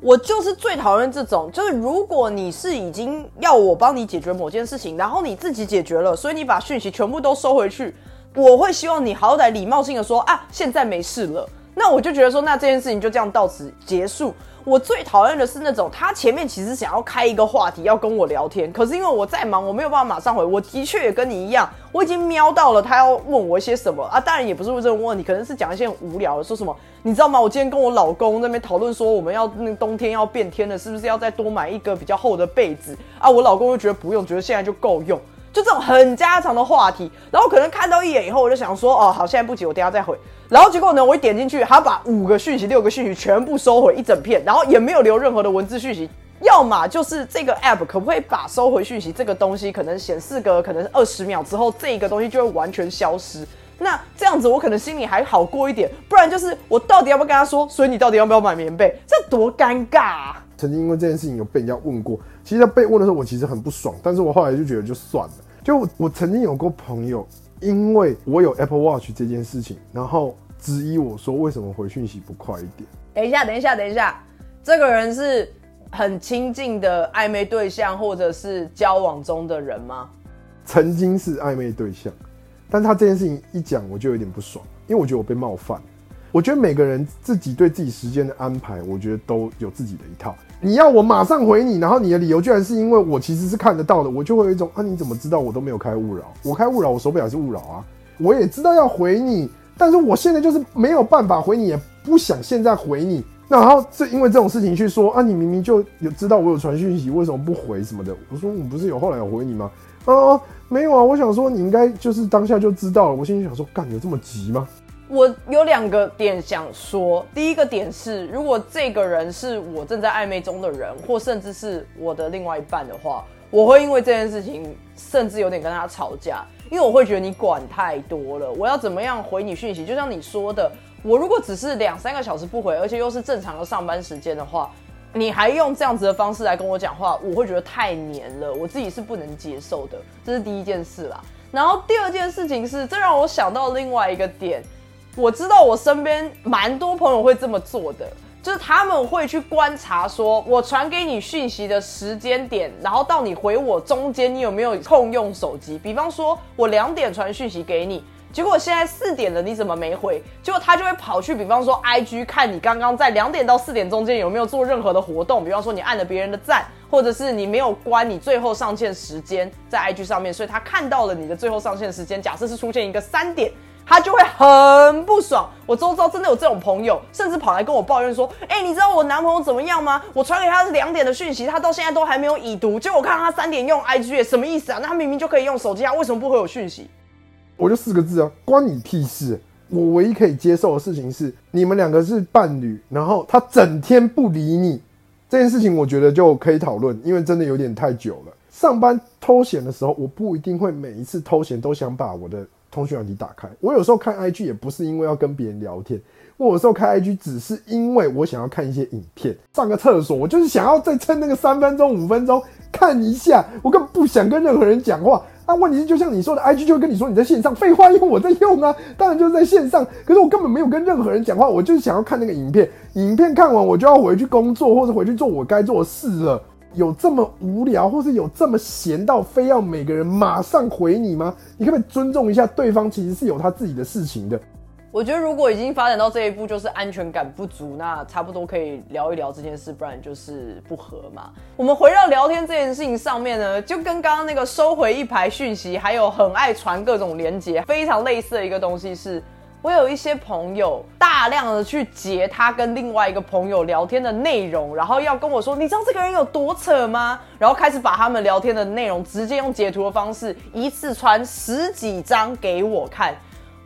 Speaker 1: 我就是最讨厌这种，就是如果你是已经要我帮你解决某件事情，然后你自己解决了，所以你把讯息全部都收回去。我会希望你好歹礼貌性的说啊，现在没事了。那我就觉得说，那这件事情就这样到此结束。我最讨厌的是那种他前面其实想要开一个话题要跟我聊天，可是因为我在忙，我没有办法马上回。我的确也跟你一样，我已经瞄到了他要问我一些什么啊，当然也不是问这种问题，可能是讲一些很无聊的，说什么你知道吗？我今天跟我老公那边讨论说，我们要那冬天要变天了，是不是要再多买一个比较厚的被子啊？我老公又觉得不用，觉得现在就够用。就这种很家常的话题，然后可能看到一眼以后，我就想说，哦，好，现在不急，我等下再回。然后结果呢，我一点进去，还要把五个讯息、六个讯息全部收回一整片，然后也没有留任何的文字讯息。要么就是这个 app 可不可以把收回讯息这个东西，可能显示个可能二十秒之后，这个东西就会完全消失。那这样子我可能心里还好过一点，不然就是我到底要不要跟他说？所以你到底要不要买棉被？这多尴尬！啊！
Speaker 2: 曾经因为这件事情有被人家问过，其实被问的时候我其实很不爽，但是我后来就觉得就算了。就我曾经有过朋友，因为我有 Apple Watch 这件事情，然后质疑我说为什么回讯息不快一点？
Speaker 1: 等一下，等一下，等一下，这个人是很亲近的暧昧对象，或者是交往中的人吗？
Speaker 2: 曾经是暧昧对象，但他这件事情一讲，我就有点不爽，因为我觉得我被冒犯。我觉得每个人自己对自己时间的安排，我觉得都有自己的一套。你要我马上回你，然后你的理由居然是因为我其实是看得到的，我就会有一种啊，你怎么知道我都没有开勿扰？我开勿扰，我手表是勿扰啊。我也知道要回你，但是我现在就是没有办法回你，也不想现在回你。那然后这因为这种事情去说啊，你明明就有知道我有传讯息，为什么不回什么的？我说我不是有后来有回你吗？哦，没有啊，我想说你应该就是当下就知道了。我心里想说，干有这么急吗？
Speaker 1: 我有两个点想说，第一个点是，如果这个人是我正在暧昧中的人，或甚至是我的另外一半的话，我会因为这件事情，甚至有点跟他吵架，因为我会觉得你管太多了，我要怎么样回你讯息？就像你说的，我如果只是两三个小时不回，而且又是正常的上班时间的话，你还用这样子的方式来跟我讲话，我会觉得太黏了，我自己是不能接受的，这是第一件事啦。然后第二件事情是，这让我想到另外一个点。我知道我身边蛮多朋友会这么做的，就是他们会去观察，说我传给你讯息的时间点，然后到你回我中间，你有没有空用手机？比方说，我两点传讯息给你，结果现在四点了，你怎么没回？结果他就会跑去，比方说 IG 看你刚刚在两点到四点中间有没有做任何的活动，比方说你按了别人的赞，或者是你没有关你最后上线时间在 IG 上面，所以他看到了你的最后上线时间，假设是出现一个三点。他就会很不爽。我周遭真的有这种朋友，甚至跑来跟我抱怨说：“哎，你知道我男朋友怎么样吗？我传给他是两点的讯息，他到现在都还没有已读。结果我看他三点用 IG，什么意思啊？那他明明就可以用手机啊，为什么不回我讯息？”
Speaker 2: 我就四个字啊，关你屁事！我唯一可以接受的事情是，你们两个是伴侣，然后他整天不理你，这件事情我觉得就可以讨论，因为真的有点太久了。上班偷闲的时候，我不一定会每一次偷闲都想把我的。通讯软体打开，我有时候看 IG 也不是因为要跟别人聊天，我有时候开 IG 只是因为我想要看一些影片，上个厕所，我就是想要再趁那个三分钟、五分钟看一下，我根本不想跟任何人讲话。那问题是，就像你说的，IG 就会跟你说你在线上，废话，因为我在用啊，当然就是在线上。可是我根本没有跟任何人讲话，我就是想要看那个影片，影片看完我就要回去工作或者回去做我该做的事了。有这么无聊，或是有这么闲到非要每个人马上回你吗？你可不可以尊重一下对方？其实是有他自己的事情的。
Speaker 1: 我觉得如果已经发展到这一步，就是安全感不足，那差不多可以聊一聊这件事，不然就是不和嘛。我们回到聊天这件事情上面呢，就跟刚刚那个收回一排讯息，还有很爱传各种连接，非常类似的一个东西是。我有一些朋友大量的去截他跟另外一个朋友聊天的内容，然后要跟我说，你知道这个人有多扯吗？然后开始把他们聊天的内容直接用截图的方式一次传十几张给我看。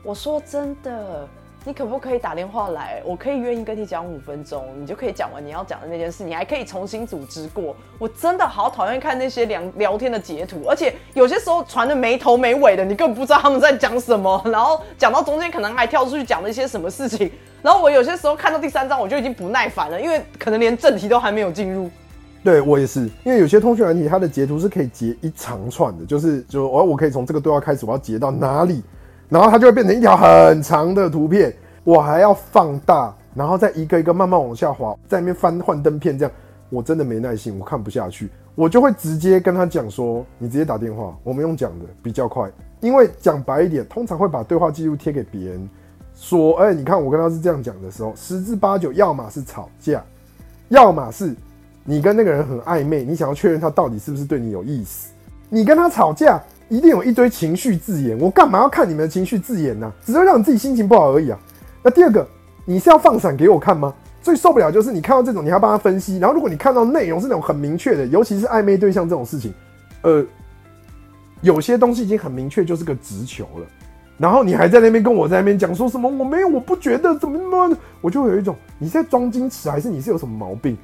Speaker 1: 我说真的。你可不可以打电话来？我可以愿意跟你讲五分钟，你就可以讲完你要讲的那件事，你还可以重新组织过。我真的好讨厌看那些聊聊天的截图，而且有些时候传的没头没尾的，你根本不知道他们在讲什么，然后讲到中间可能还跳出去讲了一些什么事情。然后我有些时候看到第三章，我就已经不耐烦了，因为可能连正题都还没有进入。
Speaker 2: 对我也是，因为有些通讯软体它的截图是可以截一长串的，就是就我我可以从这个对话开始，我要截到哪里。然后它就会变成一条很长的图片，我还要放大，然后再一个一个慢慢往下滑，在那边翻幻灯片，这样我真的没耐心，我看不下去，我就会直接跟他讲说：“你直接打电话，我们用讲的比较快。”因为讲白一点，通常会把对话记录贴给别人，说：“哎，你看我跟他是这样讲的时候，十之八九，要么是吵架，要么是你跟那个人很暧昧，你想要确认他到底是不是对你有意思，你跟他吵架。”一定有一堆情绪字眼，我干嘛要看你们的情绪字眼呢？只是让你自己心情不好而已啊。那第二个，你是要放闪给我看吗？最受不了就是你看到这种，你还帮他分析。然后如果你看到内容是那种很明确的，尤其是暧昧对象这种事情，呃，有些东西已经很明确，就是个直球了。然后你还在那边跟我在那边讲说什么？我没有，我不觉得怎么怎么，我就有一种你在装矜持，还是你是有什么毛病？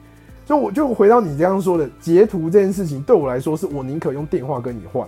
Speaker 2: 所以我就回到你这样说的截图这件事情，对我来说是我宁可用电话跟你换。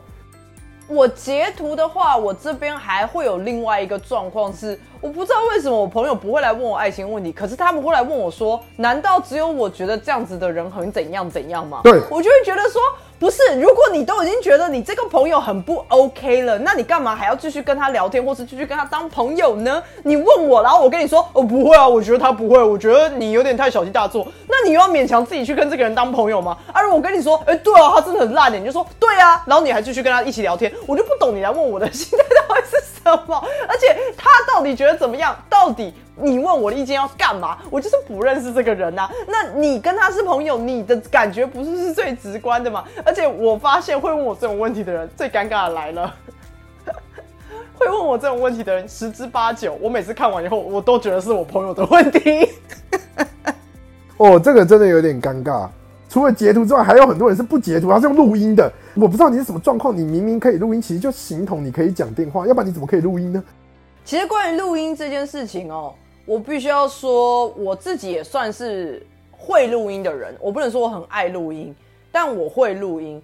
Speaker 1: 我截图的话，我这边还会有另外一个状况是，我不知道为什么我朋友不会来问我爱情问题，可是他们会来问我说，难道只有我觉得这样子的人很怎样怎样吗？
Speaker 2: 对
Speaker 1: 我就会觉得说。不是，如果你都已经觉得你这个朋友很不 OK 了，那你干嘛还要继续跟他聊天，或是继续跟他当朋友呢？你问我，然后我跟你说，哦，不会啊，我觉得他不会，我觉得你有点太小题大做。那你又要勉强自己去跟这个人当朋友吗？啊，如果我跟你说，哎，对啊，他真的很烂，你就说对啊，然后你还继续跟他一起聊天，我就不懂你来问我的心态到底是 而且他到底觉得怎么样？到底？你问我的意见要干嘛？我就是不认识这个人呐。那你跟他是朋友，你的感觉不是是最直观的吗？而且我发现会问我这种问题的人，最尴尬的来了。会问我这种问题的人，十之八九，我每次看完以后，我都觉得是我朋友的问题。
Speaker 2: 哦，这个真的有点尴尬。除了截图之外，还有很多人是不截图，他是用录音的。我不知道你是什么状况，你明明可以录音，其实就形同你可以讲电话，要不然你怎么可以录音呢？
Speaker 1: 其实关于录音这件事情哦，我必须要说，我自己也算是会录音的人。我不能说我很爱录音，但我会录音。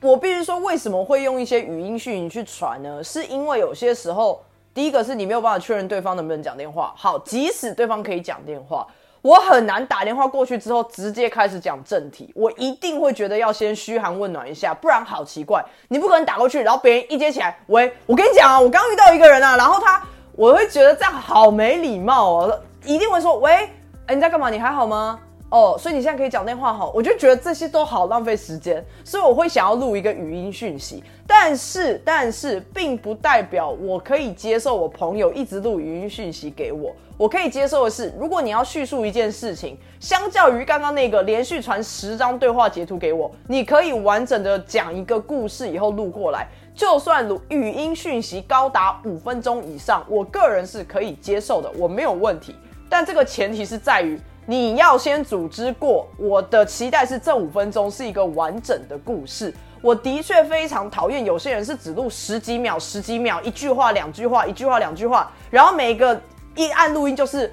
Speaker 1: 我必须说，为什么会用一些语音讯息去传呢？是因为有些时候，第一个是你没有办法确认对方能不能讲电话。好，即使对方可以讲电话。我很难打电话过去之后直接开始讲正题，我一定会觉得要先嘘寒问暖一下，不然好奇怪。你不可能打过去，然后别人一接起来，喂，我跟你讲啊，我刚遇到一个人啊，然后他，我会觉得这样好没礼貌哦，一定会说，喂，哎，你在干嘛？你还好吗？哦，所以你现在可以讲电话哈，我就觉得这些都好浪费时间，所以我会想要录一个语音讯息。但是，但是，并不代表我可以接受我朋友一直录语音讯息给我。我可以接受的是，如果你要叙述一件事情，相较于刚刚那个连续传十张对话截图给我，你可以完整的讲一个故事以后录过来，就算录语音讯息高达五分钟以上，我个人是可以接受的，我没有问题。但这个前提是在于。你要先组织过，我的期待是这五分钟是一个完整的故事。我的确非常讨厌有些人是只录十几秒、十几秒，一句话、两句话，一句话、两句话，然后每一个一按录音就是，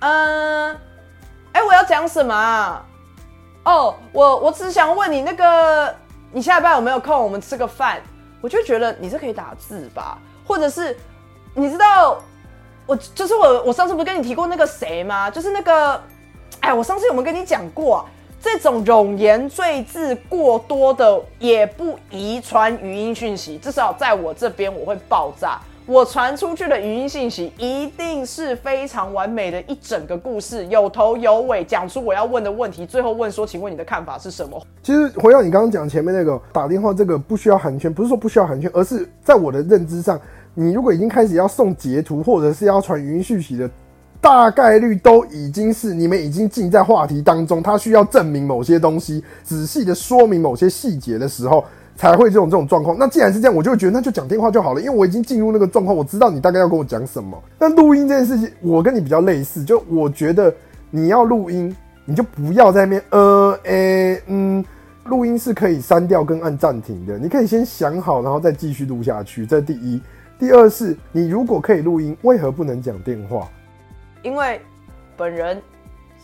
Speaker 1: 嗯，哎，我要讲什么啊？哦，我我只想问你那个，你下班有没有空？我们吃个饭。我就觉得你是可以打字吧，或者是你知道，我就是我，我上次不是跟你提过那个谁吗？就是那个。哎，我上次有没有跟你讲过啊？这种冗言赘字过多的也不遗传语音讯息，至少在我这边我会爆炸。我传出去的语音信息一定是非常完美的一整个故事，有头有尾，讲出我要问的问题，最后问说，请问你的看法是什么？
Speaker 2: 其实回到你刚刚讲前面那个打电话这个不需要寒暄，不是说不需要寒暄，而是在我的认知上，你如果已经开始要送截图或者是要传语音讯息的。大概率都已经是你们已经进在话题当中，他需要证明某些东西，仔细的说明某些细节的时候，才会这种这种状况。那既然是这样，我就觉得那就讲电话就好了，因为我已经进入那个状况，我知道你大概要跟我讲什么。那录音这件事情，我跟你比较类似，就我觉得你要录音，你就不要在那边呃诶嗯，录音是可以删掉跟按暂停的，你可以先想好，然后再继续录下去。这第一，第二是你如果可以录音，为何不能讲电话？
Speaker 1: 因为本人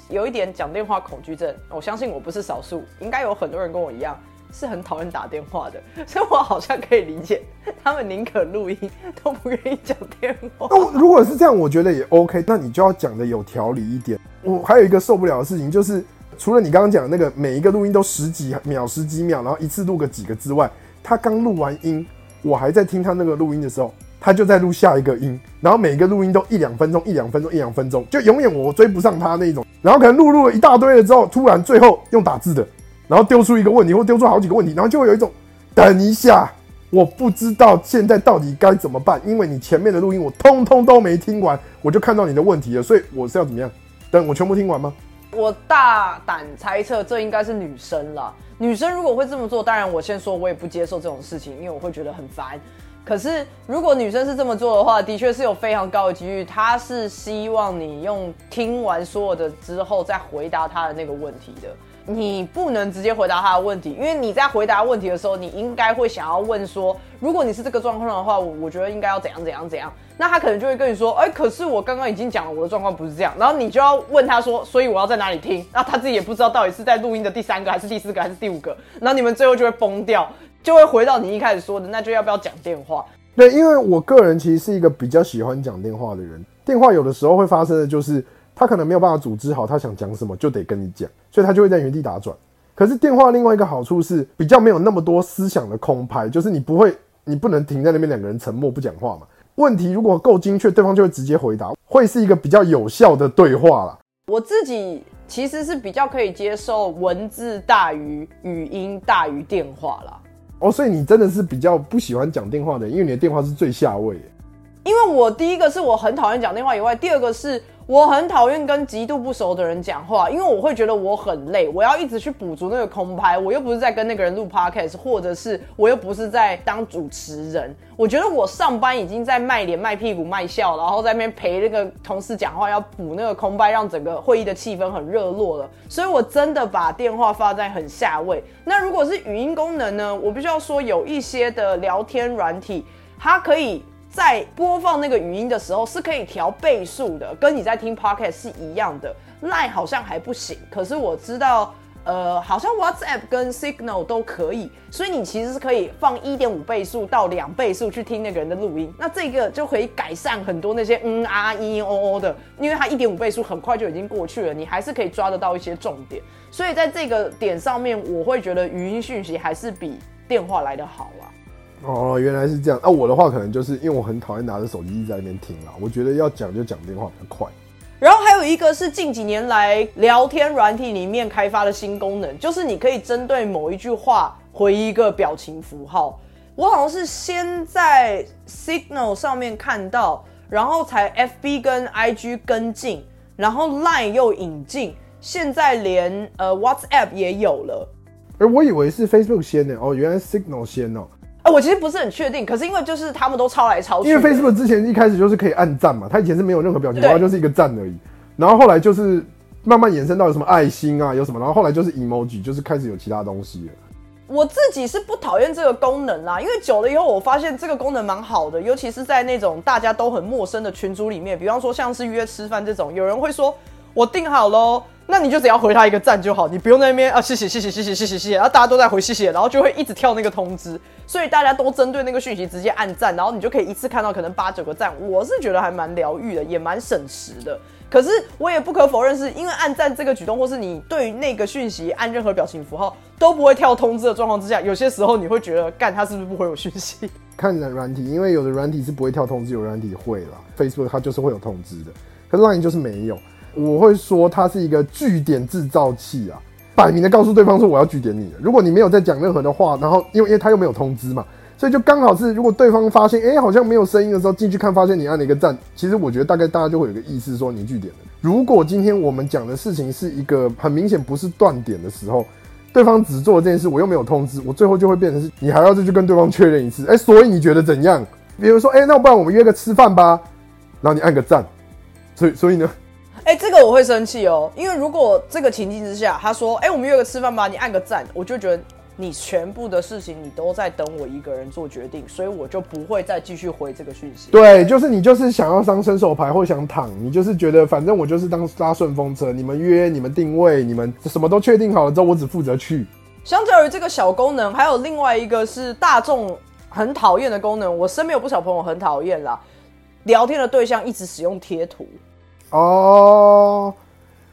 Speaker 1: 有一点讲电话恐惧症，我相信我不是少数，应该有很多人跟我一样是很讨厌打电话的，所以我好像可以理解他们宁可录音都不愿意讲电话。
Speaker 2: 那如果是这样，我觉得也 OK。那你就要讲的有条理一点。我还有一个受不了的事情，就是除了你刚刚讲的那个每一个录音都十几秒、十几秒，然后一次录个几个之外，他刚录完音，我还在听他那个录音的时候。他就在录下一个音，然后每个录音都一两分钟，一两分钟，一两分钟，就永远我追不上他那一种。然后可能录录了一大堆了之后，突然最后用打字的，然后丢出一个问题或丢出好几个问题，然后就会有一种等一下，我不知道现在到底该怎么办，因为你前面的录音我通通都没听完，我就看到你的问题了，所以我是要怎么样？等我全部听完吗？
Speaker 1: 我大胆猜测，这应该是女生了。女生如果会这么做，当然我先说，我也不接受这种事情，因为我会觉得很烦。可是，如果女生是这么做的话，的确是有非常高的几率，她是希望你用听完所有的之后再回答她的那个问题的。你不能直接回答她的问题，因为你在回答问题的时候，你应该会想要问说，如果你是这个状况的话，我我觉得应该要怎样怎样怎样。那他可能就会跟你说，哎，可是我刚刚已经讲了我的状况不是这样，然后你就要问他说，所以我要在哪里听？那他自己也不知道到底是在录音的第三个还是第四个还是第五个，然后你们最后就会崩掉。就会回到你一开始说的，那就要不要讲电话？
Speaker 2: 对，因为我个人其实是一个比较喜欢讲电话的人。电话有的时候会发生的就是，他可能没有办法组织好他想讲什么，就得跟你讲，所以他就会在原地打转。可是电话另外一个好处是，比较没有那么多思想的空拍，就是你不会，你不能停在那边两个人沉默不讲话嘛。问题如果够精确，对方就会直接回答，会是一个比较有效的对话啦。
Speaker 1: 我自己其实是比较可以接受文字大于语音大于电话啦。
Speaker 2: 哦，所以你真的是比较不喜欢讲电话的，因为你的电话是最下位。
Speaker 1: 因为我第一个是我很讨厌讲电话以外，第二个是我很讨厌跟极度不熟的人讲话，因为我会觉得我很累，我要一直去补足那个空拍，我又不是在跟那个人录 podcast，或者是我又不是在当主持人，我觉得我上班已经在卖脸、卖屁股、卖笑，然后在那边陪那个同事讲话，要补那个空拍，让整个会议的气氛很热络了，所以我真的把电话放在很下位。那如果是语音功能呢？我必须要说，有一些的聊天软体，它可以。在播放那个语音的时候是可以调倍数的，跟你在听 podcast 是一样的。Line 好像还不行，可是我知道。呃，好像 WhatsApp 跟 Signal 都可以，所以你其实是可以放一点五倍速到两倍速去听那个人的录音，那这个就可以改善很多那些嗯啊嘤嘤哦哦的，因为它一点五倍速很快就已经过去了，你还是可以抓得到一些重点。所以在这个点上面，我会觉得语音讯息还是比电话来的好啊。
Speaker 2: 哦，原来是这样。啊，我的话可能就是因为我很讨厌拿着手机一直在那边听啦，我觉得要讲就讲电话比较快。
Speaker 1: 然后还有一个是近几年来聊天软体里面开发的新功能，就是你可以针对某一句话回一个表情符号。我好像是先在 Signal 上面看到，然后才 FB 跟 IG 跟进，然后 Line 又引进，现在连呃 WhatsApp 也有了。
Speaker 2: 哎，我以为是 Facebook 先呢，哦，原来 Signal 先哦。
Speaker 1: 哎，我其实不是很确定，可是因为就是他们都抄来抄去。
Speaker 2: 因为 Facebook 之前一开始就是可以按赞嘛，它以前是没有任何表情包，就是一个赞而已。然后后来就是慢慢延伸到有什么爱心啊，有什么，然后后来就是 emoji，就是开始有其他东西了。
Speaker 1: 我自己是不讨厌这个功能啦，因为久了以后我发现这个功能蛮好的，尤其是在那种大家都很陌生的群组里面，比方说像是约吃饭这种，有人会说我订好喽。那你就只要回他一个赞就好，你不用在那边啊，谢谢谢谢谢谢谢谢谢谢，然后大家都在回谢谢，然后就会一直跳那个通知，所以大家都针对那个讯息直接按赞，然后你就可以一次看到可能八九个赞，我是觉得还蛮疗愈的，也蛮省时的。可是我也不可否认，是因为按赞这个举动，或是你对那个讯息按任何表情符号都不会跳通知的状况之下，有些时候你会觉得干他是不是不回我讯息？
Speaker 2: 看软体，因为有的软体是不会跳通知，有软体会啦。Facebook 它就是会有通知的，可 Line 就是没有。我会说它是一个据点制造器啊，摆明的告诉对方说我要据点你了。如果你没有在讲任何的话，然后因为因为他又没有通知嘛，所以就刚好是如果对方发现哎好像没有声音的时候进去看，发现你按了一个赞，其实我觉得大概大家就会有个意思说你据点了。如果今天我们讲的事情是一个很明显不是断点的时候，对方只做了这件事，我又没有通知，我最后就会变成是你还要再去跟对方确认一次。哎，所以你觉得怎样？比如说哎，那不然我们约个吃饭吧，然后你按个赞，所以所以呢？
Speaker 1: 哎，这个我会生气哦，因为如果这个情境之下，他说：“哎，我们约个吃饭吧，你按个赞。”我就觉得你全部的事情你都在等我一个人做决定，所以我就不会再继续回这个讯息。
Speaker 2: 对，就是你就是想要当伸手牌或想躺，你就是觉得反正我就是当搭顺风车，你们约、你们定位、你们什么都确定好了之后，我只负责去。
Speaker 1: 相较于这个小功能，还有另外一个是大众很讨厌的功能，我身边有不少朋友很讨厌啦，聊天的对象一直使用贴图。
Speaker 2: 哦，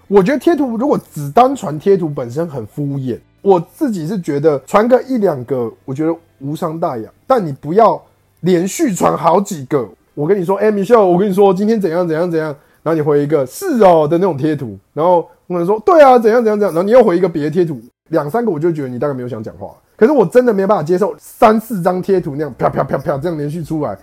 Speaker 2: 我觉得贴图如果只单传贴图本身很敷衍，我自己是觉得传个一两个，我觉得无伤大雅。但你不要连续传好几个。我跟你说，哎，米秀，我跟你说今天怎样怎样怎样，然后你回一个是哦的那种贴图，然后我可能说对啊，怎样怎样怎样，然后你又回一个别的贴图，两三个我就觉得你大概没有想讲话。可是我真的没办法接受三四张贴图那样啪啪啪啪这样连续出来。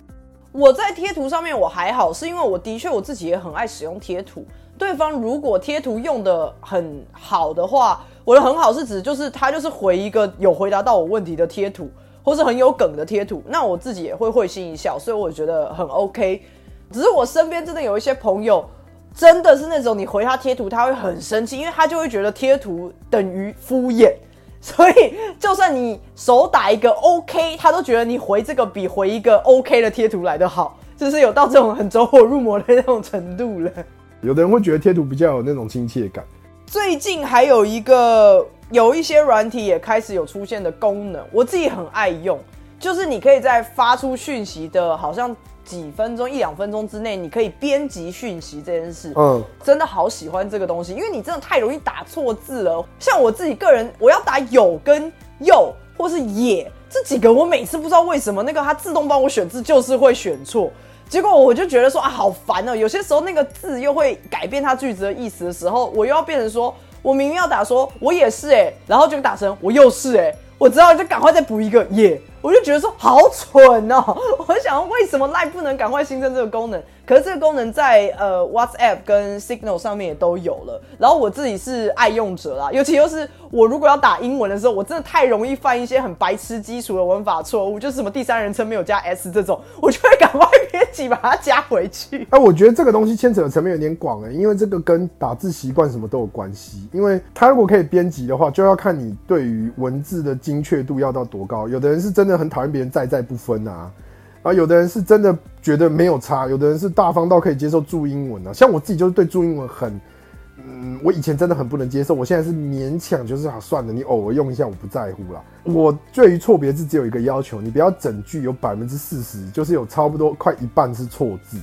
Speaker 1: 我在贴图上面我还好，是因为我的确我自己也很爱使用贴图。对方如果贴图用的很好的话，我的很好是指就是他就是回一个有回答到我问题的贴图，或是很有梗的贴图，那我自己也会会心一笑，所以我觉得很 OK。只是我身边真的有一些朋友，真的是那种你回他贴图他会很生气，因为他就会觉得贴图等于敷衍。所以，就算你手打一个 OK，他都觉得你回这个比回一个 OK 的贴图来的好，就是有到这种很走火入魔的那种程度了。
Speaker 2: 有的人会觉得贴图比较有那种亲切感。
Speaker 1: 最近还有一个有一些软体也开始有出现的功能，我自己很爱用，就是你可以在发出讯息的，好像。几分钟一两分钟之内，你可以编辑讯息这件事，嗯，真的好喜欢这个东西，因为你真的太容易打错字了。像我自己个人，我要打有跟又或是也这几个，我每次不知道为什么那个它自动帮我选字就是会选错，结果我就觉得说啊好烦哦。有些时候那个字又会改变它句子的意思的时候，我又要变成说我明明要打说我也是哎，然后就打成我又是哎，我知道就赶快再补一个也。我就觉得说好蠢哦！我想为什么 Line 不能赶快新增这个功能？可是这个功能在呃 WhatsApp 跟 Signal 上面也都有了。然后我自己是爱用者啦，尤其又是我如果要打英文的时候，我真的太容易犯一些很白痴基础的文法错误，就是什么第三人称没有加 s 这种，我就会赶快编辑把它加回去。
Speaker 2: 哎，我觉得这个东西牵扯的层面有点广哎，因为这个跟打字习惯什么都有关系。因为它如果可以编辑的话，就要看你对于文字的精确度要到多高。有的人是真的很讨厌别人在在不分啊。啊，有的人是真的觉得没有差，有的人是大方到可以接受注英文啊。像我自己就是对注英文很，嗯，我以前真的很不能接受，我现在是勉强，就是啊，算了，你偶尔用一下，我不在乎啦。我对于错别字只有一个要求，你不要整句有百分之四十，就是有差不多快一半是错字，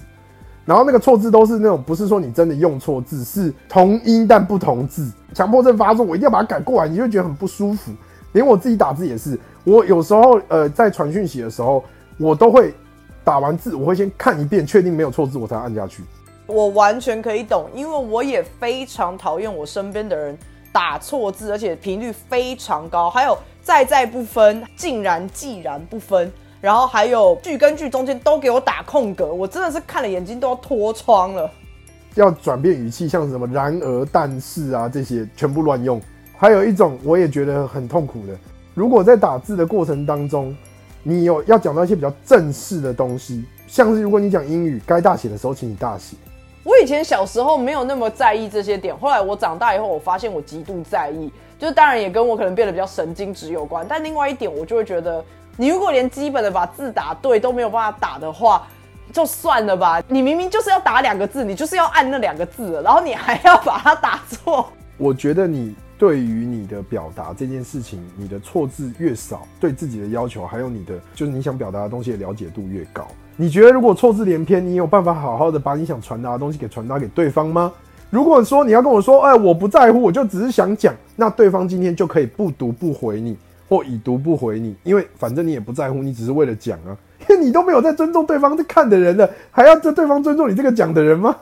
Speaker 2: 然后那个错字都是那种不是说你真的用错字，是同音但不同字，强迫症发作，我一定要把它改过来，你就觉得很不舒服。连我自己打字也是，我有时候呃在传讯息的时候。我都会打完字，我会先看一遍，确定没有错字，我才按下去。
Speaker 1: 我完全可以懂，因为我也非常讨厌我身边的人打错字，而且频率非常高。还有在在不分，竟然既然不分，然后还有句跟句中间都给我打空格，我真的是看了眼睛都要脱窗了。
Speaker 2: 要转变语气，像什么然而、但是啊这些全部乱用。还有一种我也觉得很痛苦的，如果在打字的过程当中。你有要讲到一些比较正式的东西，像是如果你讲英语，该大写的时候，请你大写。
Speaker 1: 我以前小时候没有那么在意这些点，后来我长大以后，我发现我极度在意。就是当然也跟我可能变得比较神经质有关，但另外一点，我就会觉得，你如果连基本的把字打对都没有办法打的话，就算了吧。你明明就是要打两个字，你就是要按那两个字，然后你还要把它打错。
Speaker 2: 我觉得你。对于你的表达这件事情，你的错字越少，对自己的要求，还有你的就是你想表达的东西的了解度越高。你觉得如果错字连篇，你有办法好好的把你想传达的东西给传达给对方吗？如果说你要跟我说，哎，我不在乎，我就只是想讲，那对方今天就可以不读不回你，或已读不回你，因为反正你也不在乎，你只是为了讲啊，因 为你都没有在尊重对方在看的人了，还要在对方尊重你这个讲的人吗？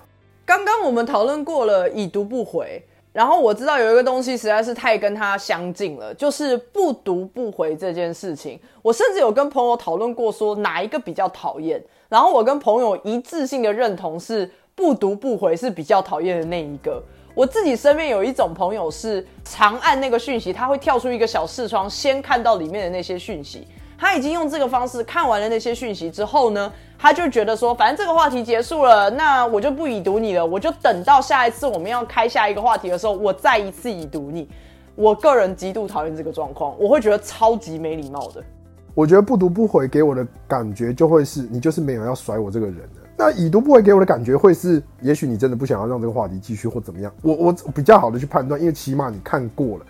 Speaker 1: 刚刚我们讨论过了，已读不回。然后我知道有一个东西实在是太跟他相近了，就是不读不回这件事情。我甚至有跟朋友讨论过，说哪一个比较讨厌。然后我跟朋友一致性的认同是不读不回是比较讨厌的那一个。我自己身边有一种朋友是长按那个讯息，他会跳出一个小视窗，先看到里面的那些讯息。他已经用这个方式看完了那些讯息之后呢，他就觉得说，反正这个话题结束了，那我就不已读你了，我就等到下一次我们要开下一个话题的时候，我再一次已读你。我个人极度讨厌这个状况，我会觉得超级没礼貌的。
Speaker 2: 我觉得不读不回给我的感觉就会是你就是没有要甩我这个人的。那已读不回给我的感觉会是，也许你真的不想要让这个话题继续或怎么样。我我比较好的去判断，因为起码你看过了。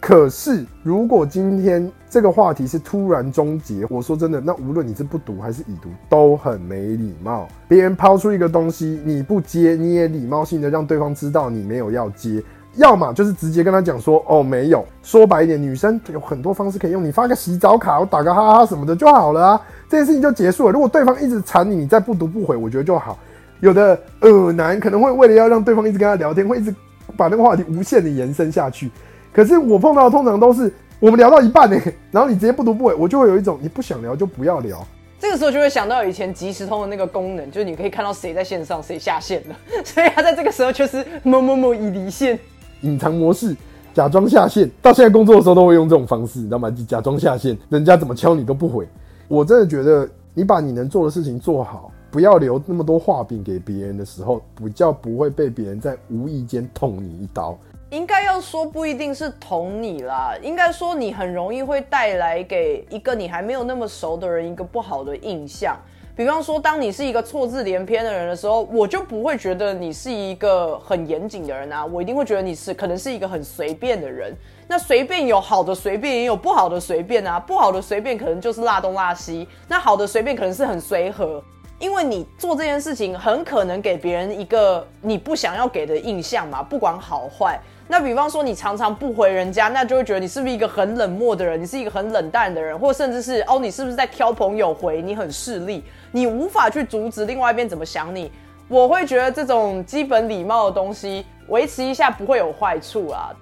Speaker 2: 可是，如果今天这个话题是突然终结，我说真的，那无论你是不读还是已读，都很没礼貌。别人抛出一个东西，你不接，你也礼貌性的让对方知道你没有要接，要么就是直接跟他讲说，哦，没有。说白一点，女生有很多方式可以用，你发个洗澡卡，我打个哈哈什么的就好了啊，这件事情就结束了。如果对方一直缠你，你再不读不回，我觉得就好。有的呃男可能会为了要让对方一直跟他聊天，会一直把那个话题无限的延伸下去。可是我碰到的通常都是我们聊到一半呢，然后你直接不读不回，我就会有一种你不想聊就不要聊。
Speaker 1: 这个时候就会想到以前即时通的那个功能，就是你可以看到谁在线上，谁下线了。所以他在这个时候就是某某某已离线，
Speaker 2: 隐藏模式，假装下线。到现在工作的时候都会用这种方式，你知道吗？假装下线，人家怎么敲你都不回。我真的觉得你把你能做的事情做好，不要留那么多画饼给别人的时候，比较不会被别人在无意间捅你一刀。
Speaker 1: 应该要说不一定是捅你啦，应该说你很容易会带来给一个你还没有那么熟的人一个不好的印象。比方说，当你是一个错字连篇的人的时候，我就不会觉得你是一个很严谨的人啊，我一定会觉得你是可能是一个很随便的人。那随便有好的随便，也有不好的随便啊，不好的随便可能就是辣东辣西，那好的随便可能是很随和。因为你做这件事情很可能给别人一个你不想要给的印象嘛，不管好坏。那比方说你常常不回人家，那就会觉得你是不是一个很冷漠的人？你是一个很冷淡的人，或甚至是哦，你是不是在挑朋友回？你很势利，你无法去阻止另外一边怎么想你。我会觉得这种基本礼貌的东西维持一下不会有坏处啊。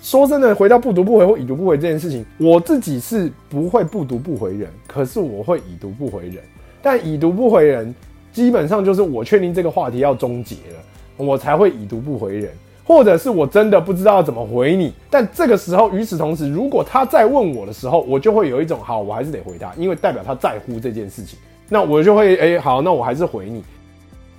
Speaker 2: 说真的，回到不读不回或已读不回这件事情，我自己是不会不读不回人，可是我会已读不回人。但已读不回人，基本上就是我确定这个话题要终结了，我才会已读不回人。或者是我真的不知道怎么回你，但这个时候，与此同时，如果他再问我的时候，我就会有一种好，我还是得回他，因为代表他在乎这件事情。那我就会哎，好，那我还是回你。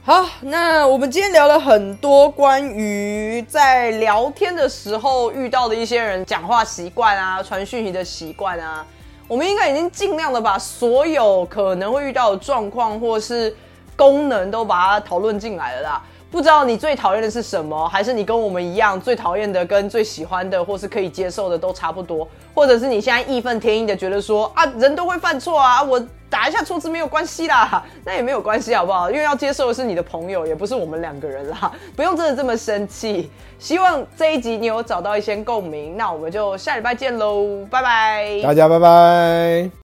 Speaker 1: 好，那我们今天聊了很多关于在聊天的时候遇到的一些人讲话习惯啊，传讯息的习惯啊。我们应该已经尽量的把所有可能会遇到的状况或是功能都把它讨论进来了啦。不知道你最讨厌的是什么，还是你跟我们一样，最讨厌的跟最喜欢的或是可以接受的都差不多，或者是你现在义愤填膺的觉得说啊，人都会犯错啊，我打一下错字没有关系啦，那也没有关系好不好？因为要接受的是你的朋友，也不是我们两个人啦，不用真的这么生气。希望这一集你有找到一些共鸣，那我们就下礼拜见喽，拜拜，
Speaker 2: 大家拜拜。